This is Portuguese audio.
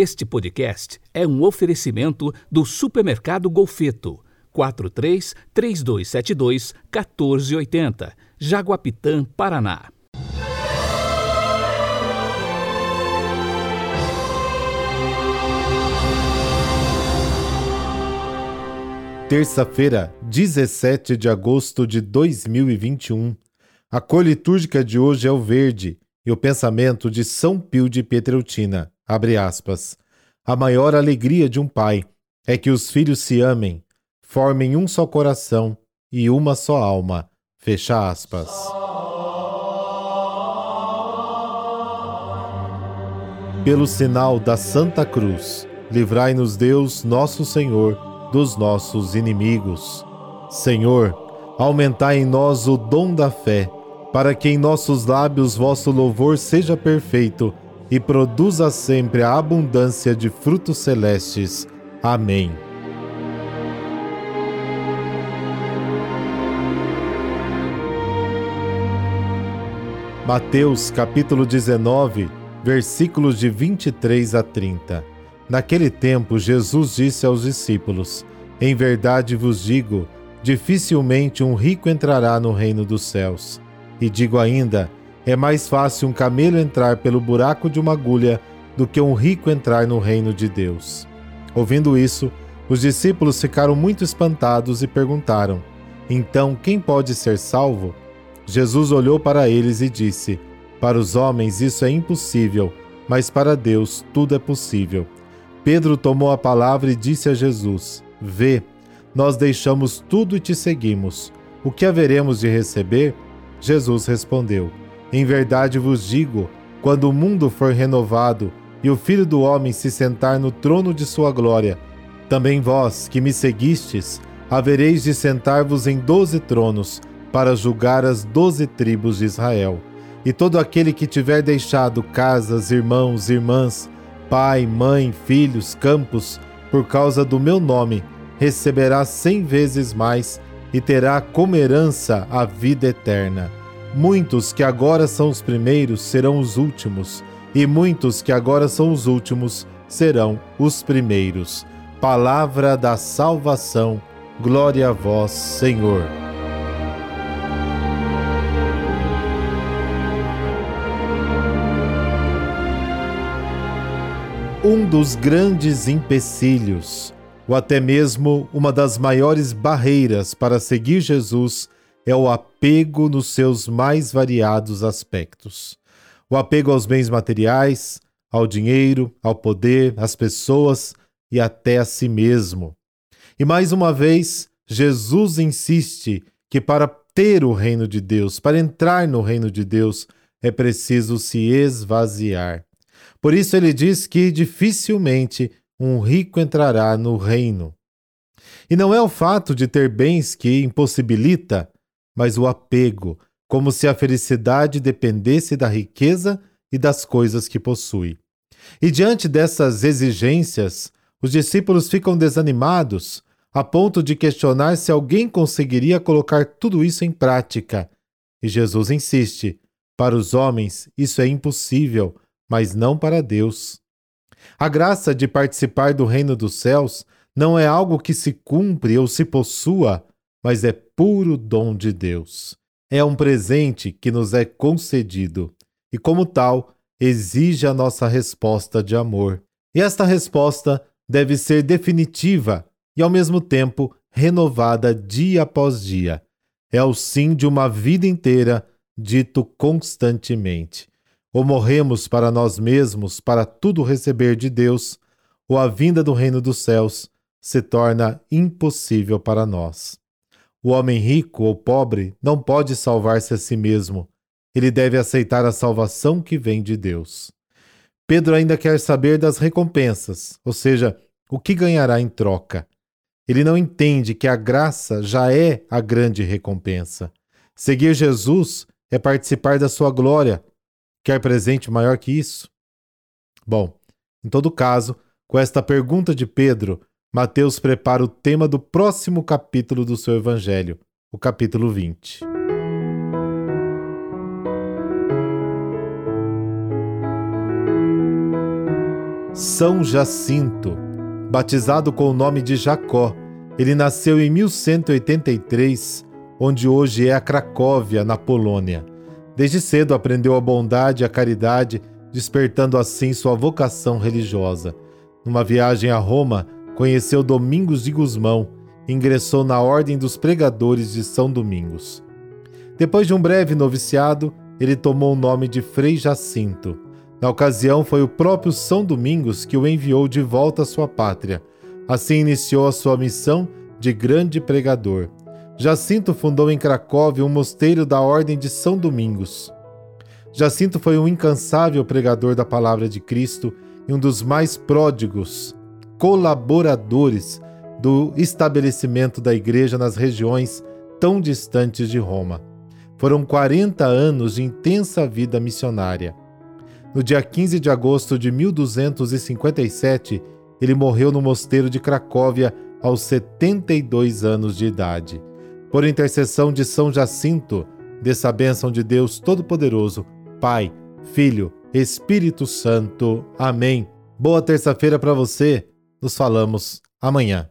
Este podcast é um oferecimento do Supermercado Golfeto. 43 3272 1480, Jaguapitã, Paraná. Terça-feira, 17 de agosto de 2021. A cor litúrgica de hoje é o verde e o pensamento de São Pio de Pietreutina. Abre aspas. A maior alegria de um pai é que os filhos se amem, formem um só coração e uma só alma. Fecha aspas. Pelo sinal da Santa Cruz, livrai-nos Deus, nosso Senhor, dos nossos inimigos. Senhor, aumentai em nós o dom da fé, para que em nossos lábios vosso louvor seja perfeito e produza sempre a abundância de frutos celestes. Amém. Mateus capítulo 19, versículos de 23 a 30. Naquele tempo, Jesus disse aos discípulos: Em verdade vos digo, dificilmente um rico entrará no reino dos céus. E digo ainda, é mais fácil um camelo entrar pelo buraco de uma agulha do que um rico entrar no reino de Deus. Ouvindo isso, os discípulos ficaram muito espantados e perguntaram: Então, quem pode ser salvo? Jesus olhou para eles e disse: Para os homens isso é impossível, mas para Deus tudo é possível. Pedro tomou a palavra e disse a Jesus: Vê, nós deixamos tudo e te seguimos. O que haveremos de receber? Jesus respondeu: em verdade vos digo: quando o mundo for renovado e o Filho do Homem se sentar no trono de sua glória, também vós, que me seguistes, havereis de sentar-vos em doze tronos, para julgar as doze tribos de Israel. E todo aquele que tiver deixado casas, irmãos, irmãs, pai, mãe, filhos, campos, por causa do meu nome, receberá cem vezes mais e terá como herança a vida eterna. Muitos que agora são os primeiros serão os últimos, e muitos que agora são os últimos serão os primeiros. Palavra da salvação. Glória a vós, Senhor. Um dos grandes empecilhos, ou até mesmo uma das maiores barreiras para seguir Jesus, é o apego nos seus mais variados aspectos. O apego aos bens materiais, ao dinheiro, ao poder, às pessoas e até a si mesmo. E mais uma vez, Jesus insiste que para ter o reino de Deus, para entrar no reino de Deus, é preciso se esvaziar. Por isso ele diz que dificilmente um rico entrará no reino. E não é o fato de ter bens que impossibilita mas o apego, como se a felicidade dependesse da riqueza e das coisas que possui. E diante dessas exigências, os discípulos ficam desanimados, a ponto de questionar se alguém conseguiria colocar tudo isso em prática. E Jesus insiste: para os homens isso é impossível, mas não para Deus. A graça de participar do reino dos céus não é algo que se cumpre ou se possua, mas é puro dom de Deus. É um presente que nos é concedido e, como tal, exige a nossa resposta de amor. E esta resposta deve ser definitiva e, ao mesmo tempo, renovada dia após dia. É o sim de uma vida inteira, dito constantemente. Ou morremos para nós mesmos para tudo receber de Deus, ou a vinda do reino dos céus se torna impossível para nós. O homem rico ou pobre não pode salvar-se a si mesmo. Ele deve aceitar a salvação que vem de Deus. Pedro ainda quer saber das recompensas, ou seja, o que ganhará em troca. Ele não entende que a graça já é a grande recompensa. Seguir Jesus é participar da sua glória. Quer presente maior que isso? Bom, em todo caso, com esta pergunta de Pedro, Mateus prepara o tema do próximo capítulo do seu Evangelho, o capítulo 20. São Jacinto. Batizado com o nome de Jacó, ele nasceu em 1183, onde hoje é a Cracóvia, na Polônia. Desde cedo aprendeu a bondade e a caridade, despertando assim sua vocação religiosa. Numa viagem a Roma, conheceu Domingos de Gusmão, ingressou na Ordem dos Pregadores de São Domingos. Depois de um breve noviciado, ele tomou o nome de Frei Jacinto. Na ocasião, foi o próprio São Domingos que o enviou de volta à sua pátria. Assim iniciou a sua missão de grande pregador. Jacinto fundou em Cracóvia um mosteiro da Ordem de São Domingos. Jacinto foi um incansável pregador da palavra de Cristo e um dos mais pródigos colaboradores do estabelecimento da igreja nas regiões tão distantes de Roma. Foram 40 anos de intensa vida missionária. No dia 15 de agosto de 1257, ele morreu no mosteiro de Cracóvia aos 72 anos de idade. Por intercessão de São Jacinto, dessa bênção de Deus Todo-Poderoso, Pai, Filho, Espírito Santo. Amém. Boa terça-feira para você. Nos falamos amanhã.